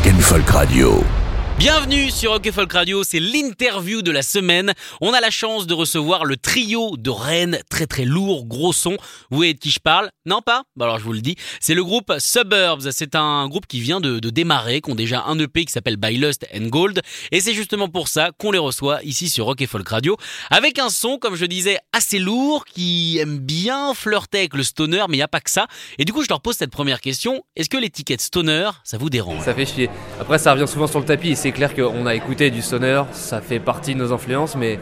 Rock and Folk Radio. Bienvenue sur Rock et Folk Radio, c'est l'interview de la semaine. On a la chance de recevoir le trio de Rennes, très très lourd, gros son. Vous voyez de qui je parle? Non pas? Bah alors je vous le dis, c'est le groupe Suburbs. C'est un groupe qui vient de, démarrer, qui ont déjà un EP qui s'appelle By Lust and Gold. Et c'est justement pour ça qu'on les reçoit ici sur Rock Folk Radio, avec un son, comme je disais, assez lourd, qui aime bien flirter avec le stoner, mais il n'y a pas que ça. Et du coup, je leur pose cette première question. Est-ce que l'étiquette stoner, ça vous dérange? Ça fait chier. Après, ça revient souvent sur le tapis c'est clair qu'on a écouté du stoner, ça fait partie de nos influences, mais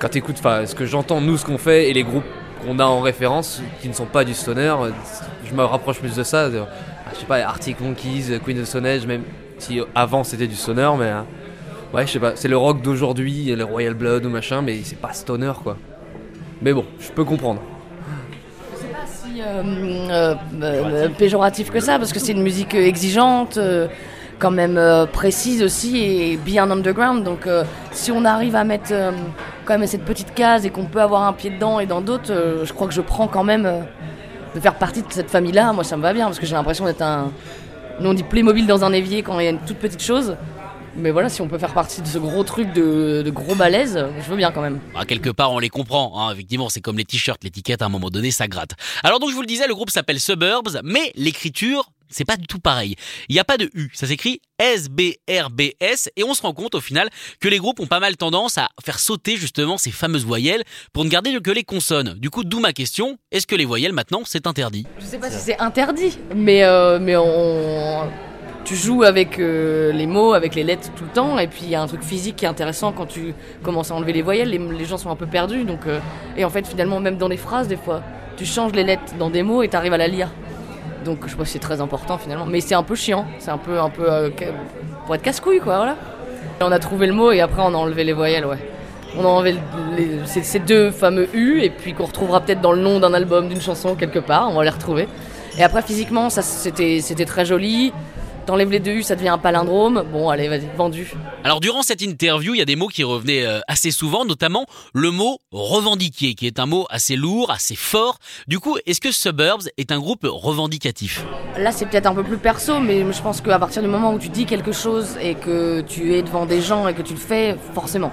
quand tu écoutes ce que j'entends, nous, ce qu'on fait et les groupes qu'on a en référence qui ne sont pas du stoner, je me rapproche plus de ça. De, je sais pas, Arctic Monkeys, Queen of Stone même si avant c'était du stoner, mais euh, ouais, je sais pas, c'est le rock d'aujourd'hui, le Royal Blood ou machin, mais c'est pas stoner quoi. Mais bon, je peux comprendre. Si euh, euh, euh, péjoratif que ça, parce que c'est une musique euh, exigeante, euh, quand même euh, précise aussi et bien underground. Donc euh, si on arrive à mettre euh, quand même cette petite case et qu'on peut avoir un pied dedans et dans d'autres, euh, je crois que je prends quand même euh, de faire partie de cette famille-là. Moi, ça me va bien parce que j'ai l'impression d'être un. Nous, on dit Playmobil dans un évier quand il y a une toute petite chose. Mais voilà, si on peut faire partie de ce gros truc de, de gros balèze, je veux bien quand même. Ah, quelque part, on les comprend. Hein. Effectivement, c'est comme les t-shirts, l'étiquette, à un moment donné, ça gratte. Alors donc, je vous le disais, le groupe s'appelle Suburbs, mais l'écriture, c'est pas du tout pareil. Il n'y a pas de U, ça s'écrit S-B-R-B-S, et on se rend compte au final que les groupes ont pas mal tendance à faire sauter justement ces fameuses voyelles pour ne garder que les consonnes. Du coup, d'où ma question, est-ce que les voyelles maintenant, c'est interdit? Je sais pas si c'est interdit, mais, euh, mais on... tu joues avec euh, les mots, avec les lettres tout le temps, et puis il y a un truc physique qui est intéressant quand tu commences à enlever les voyelles, les, gens sont un peu perdus, donc, euh, et en fait finalement même dans les phrases des fois, tu changes les lettres dans des mots et tu arrives à la lire. Donc je pense que c'est très important finalement, mais c'est un peu chiant, c'est un peu, un peu euh, pour être casse-couille quoi, voilà. On a trouvé le mot et après on a enlevé les voyelles, ouais. On a enlevé ces, ces deux fameux U et puis qu'on retrouvera peut-être dans le nom d'un album, d'une chanson quelque part, on va les retrouver. Et après physiquement, ça c'était c'était très joli. T'enlèves les deux U, ça devient un palindrome. Bon, allez, vas-y, vendu. Alors durant cette interview, il y a des mots qui revenaient euh, assez souvent, notamment le mot revendiquer, qui est un mot assez lourd, assez fort. Du coup, est-ce que Suburbs est un groupe revendicatif? Là, c'est peut-être un peu plus perso, mais je pense qu'à partir du moment où tu dis quelque chose et que tu es devant des gens et que tu le fais, forcément.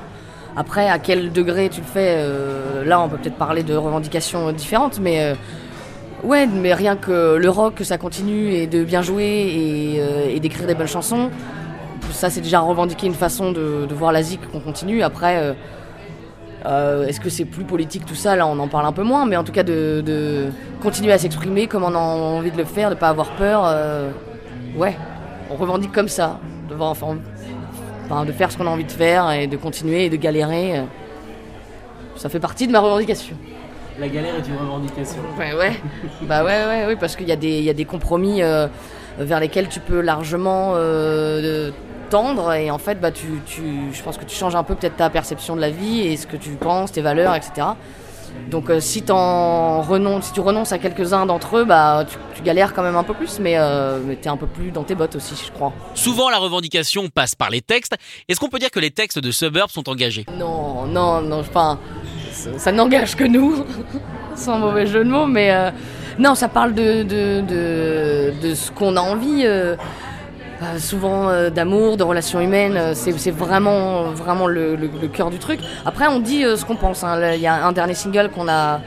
Après, à quel degré tu le fais, euh, là, on peut peut-être parler de revendications différentes, mais euh, ouais, mais rien que le rock, que ça continue et de bien jouer et, euh, d'écrire des belles chansons, ça, c'est déjà revendiquer une façon de, voir la qu'on continue. Après. euh, euh, Est-ce que c'est plus politique tout ça? Là, on en parle un peu moins, mais en tout cas de, continuer à s'exprimer comme on a envie de le faire, de pas avoir peur. euh, ouais, on revendique comme ça, de, voir- enfin, de faire ce qu'on a envie de faire et de continuer et de galérer. Ça fait partie de ma revendication. La galère est une revendication. Ouais, ouais. bah ouais, ouais, ouais, parce qu'il y, a des- il y a des compromis euh, vers lesquels tu peux largement euh, tendre et en fait, bah, tu, tu, je pense que tu changes un peu peut-être ta perception de la vie et ce que tu penses, tes valeurs, etc. Donc euh, si, t'en renonces, si tu renonces à quelques-uns d'entre eux, bah, tu, tu galères quand même un peu plus, mais, euh, mais t'es un peu plus dans tes bottes aussi, je crois. Souvent, la revendication passe par les textes. Est-ce qu'on peut dire que les textes de Suburbs sont engagés? Non, non, non, enfin, ça, ça n'engage que nous, sans mauvais jeu de mots, mais euh, non, ça parle de, de, de, ce qu'on a envie, euh, euh, souvent euh, d'amour, de relations humaines, c'est vraiment, vraiment le, cœur du truc. Après, on dit ce qu'on pense, hein. Il y a un dernier single qu'on a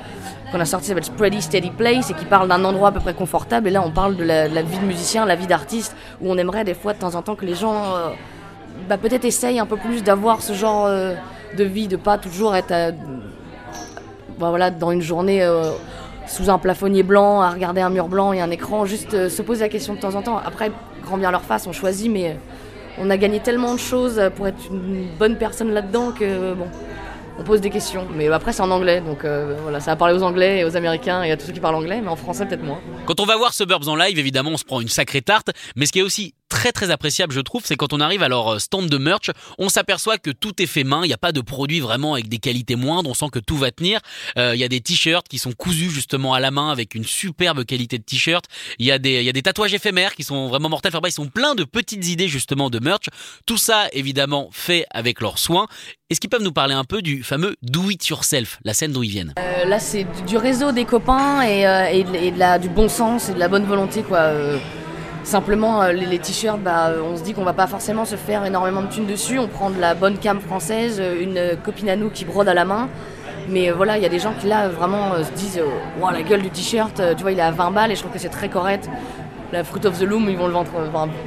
a sorti qui s'appelle Spready Steady Place et qui parle d'un endroit à peu près confortable et là on parle de la, de la vie de musicien, la vie d'artiste où on aimerait des fois de temps en temps que les gens bah, peut-être essayent un peu plus d'avoir ce genre de vie, de pas toujours être à- bah, voilà, dans une journée euh, sous un plafonnier blanc, à regarder un mur blanc et un écran, juste euh, se poser la question de temps en temps. Après, grand bien leur face, on choisit, mais euh, on a gagné tellement de choses pour être une bonne personne là-dedans que bon, on pose des questions. Mais après, c'est en anglais, donc euh, voilà, ça va parler aux Anglais et aux Américains et à tous ceux qui parlent anglais, mais en français, peut-être moins. Quand on va voir Suburbs en live, évidemment, on se prend une sacrée tarte. Mais ce qui est aussi très très appréciable, je trouve, c'est quand on arrive à leur euh, stand de merch, on s'aperçoit que tout est fait main. Il n'y a pas de produits vraiment avec des qualités moindres. On sent que tout va tenir. Euh, Il y a des t-shirts qui sont cousus justement à la main avec une superbe qualité de t-shirt. Il y a des y a des tatouages éphémères qui sont vraiment mortels. Enfin bref, ils sont pleins de petites idées justement de merch. Tout ça évidemment fait avec leurs soins. Est-ce qu'ils peuvent nous parler un peu du fameux do it yourself, la scène d'où ils viennent? Euh, là, c'est du- réseau des copains et, du bon sens et de la bonne volonté, quoi. Simplement, euh, les, t-shirts, bah, euh, on se dit qu'on va pas forcément se faire énormément de thunes dessus. On prend de la bonne cam française, euh, une copine à nous qui brode à la main. Mais voilà, il y a des gens qui là vraiment se disent la gueule du t-shirt, tu vois, il est à 20 balles et je trouve que c'est très correct. La Fruit of the Loom, ils vont le vendre,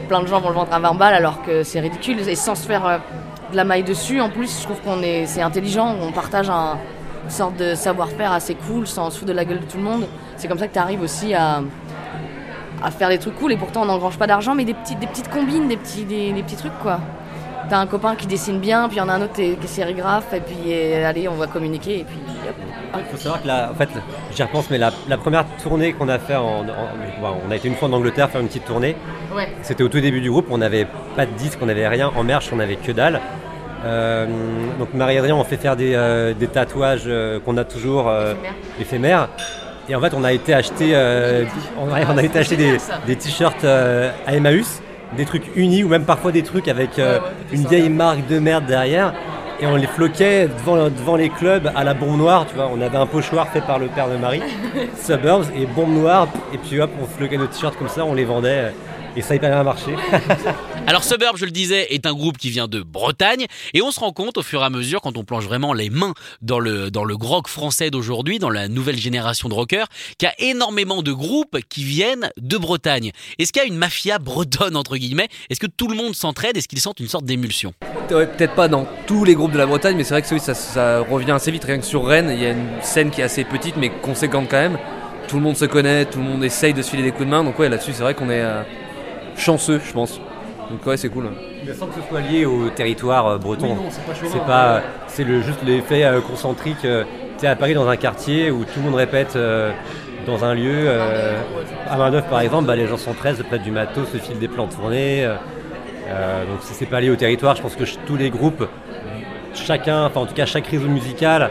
plein de gens vont le vendre à 20 balles alors que c'est ridicule et sans se faire de la maille dessus. En plus, je trouve qu'on est, c'est intelligent, on partage un, une sorte de savoir-faire assez cool sans se foutre de la gueule de tout le monde. C'est comme ça que tu arrives aussi à, à faire des trucs cool et pourtant on n'engrange pas d'argent, mais des, petites des petites combines, des petits, des, des petits trucs quoi. T'as un copain qui dessine bien, puis il y en a un autre qui est sérigraphe, et puis euh, allez, on va communiquer, et puis hop. Il faut savoir que la, en fait, j'y repense, mais la, la première tournée qu'on a fait, en, on a été une fois en Angleterre faire une petite tournée. Ouais. C'était au tout début du groupe, on n'avait pas de disque, on n'avait rien en merch, on n'avait que dalle. Euh, donc Marie-Adrien, on fait faire des, euh, des tatouages euh, qu'on a toujours éphémères. Et en fait, on a été acheter, euh, on, a, on a été acheter des, des t-shirts euh, à Emmaüs, des trucs unis ou même parfois des trucs avec euh, une vieille marque de merde derrière. Et on les floquait devant, devant les clubs à la bombe noire, tu vois. On avait un pochoir fait par le père de Marie, Suburbs, et bombe noire. Et puis hop, on floquait nos t-shirts comme ça, on les vendait. Et ça a hyper bien marché. Alors Suburb, je le disais, est un groupe qui vient de Bretagne et on se rend compte au fur et à mesure quand on plonge vraiment les mains dans le dans le rock français d'aujourd'hui, dans la nouvelle génération de rockers, qu'il y a énormément de groupes qui viennent de Bretagne. Est-ce qu'il y a une mafia bretonne entre guillemets? Est-ce que tout le monde s'entraide? Est-ce qu'ils sentent une sorte d'émulsion? Ouais, Peut-être pas dans tous les groupes de la Bretagne, mais c'est vrai que oui, ça, ça revient assez vite. Rien que sur Rennes, il y a une scène qui est assez petite, mais conséquente quand même. Tout le monde se connaît, tout le monde essaye de se filer des coups de main. Donc ouais, là-dessus, c'est vrai qu'on est euh, chanceux, je pense. Donc ouais, c'est cool. Mais sans que ce soit lié au territoire euh, breton. c'est pas, c'est le, juste l'effet euh, concentrique. euh, tu es à Paris dans un quartier où tout le monde répète euh, dans un lieu. euh, à main par exemple, bah, les gens s'entraident, se prêtent du matos, se filent des plans tournés. euh, euh, donc c'est c'est pas lié au territoire. Je pense que tous les groupes, chacun, enfin en tout cas chaque réseau musical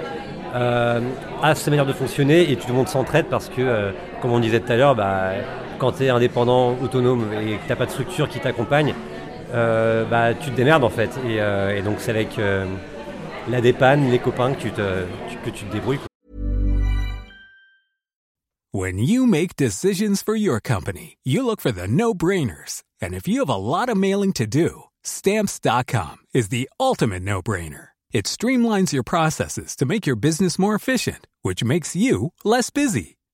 euh, a sa manière de fonctionner et tout le monde s'entraide parce que, euh, comme on disait tout à l'heure, bah, quand tu es indépendant, autonome et que tu n'as pas de structure qui t'accompagne, euh, bah, tu te démerdes en fait. Et, euh, et donc c'est avec euh, la dépanne, les copains que tu te, que tu te débrouilles. When you make decisions for your company, you look for the no-brainers. And if you have a lot of mailing to do, stamps.com is the ultimate no-brainer. It streamlines your processes to make your business more efficient, which makes you less busy.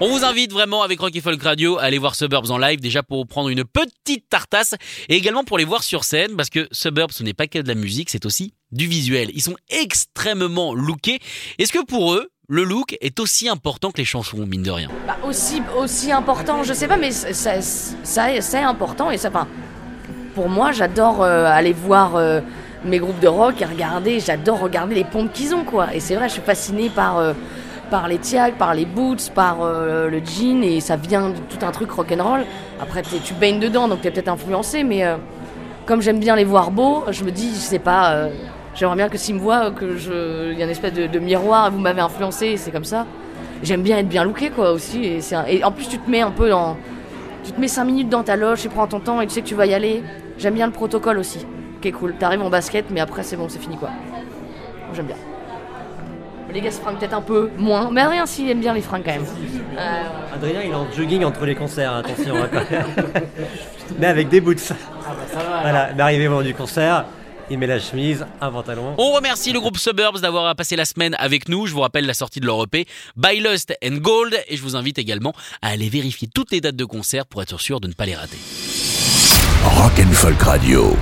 On vous invite vraiment avec Rocky Folk Radio à aller voir Suburbs en live, déjà pour prendre une petite tartasse et également pour les voir sur scène parce que Suburbs ce n'est pas que de la musique, c'est aussi du visuel. Ils sont extrêmement lookés. Est-ce que pour eux, le look est aussi important que les chansons, mine de rien? Bah, aussi, important, je sais pas, mais c'est important et ça. Pour moi, j'adore euh, aller voir euh, mes groupes de rock et regarder. J'adore regarder les pompes qu'ils ont, quoi. Et c'est vrai, je suis fascinée par euh, par les tiags, par les boots, par euh, le jean et ça vient de tout un truc rock'n'roll. Après, tu baignes dedans, donc t'es peut-être influencé, mais euh, comme j'aime bien les voir beaux, je me dis, je sais pas. euh, J'aimerais bien que s'ils me voient, que je, il y a une espèce de, miroir. Vous m'avez influencé, c'est comme ça j'aime bien être bien looké quoi aussi et, et en plus tu te mets un peu dans tu te mets 5 minutes dans ta loge tu prends ton temps et tu sais que tu vas y aller j'aime bien le protocole aussi qui est cool t'arrives en basket mais après c'est bon c'est fini quoi J'aime bien. Les gars se fringuent peut-être un peu moins, mais rien s'ils aiment bien les fringues quand même. Euh, Adrien, il est en jogging entre les concerts, attention. hein, quand même. mais avec des boots. Voilà, mais arrivé au moment du concert, il met la chemise, un pantalon. On remercie le groupe Suburbs d'avoir passé la semaine avec nous. Je vous rappelle la sortie de leur EP By Lust and Gold et je vous invite également à aller vérifier toutes les dates de concert pour être sûr de ne pas les rater. Rock and Folk Radio.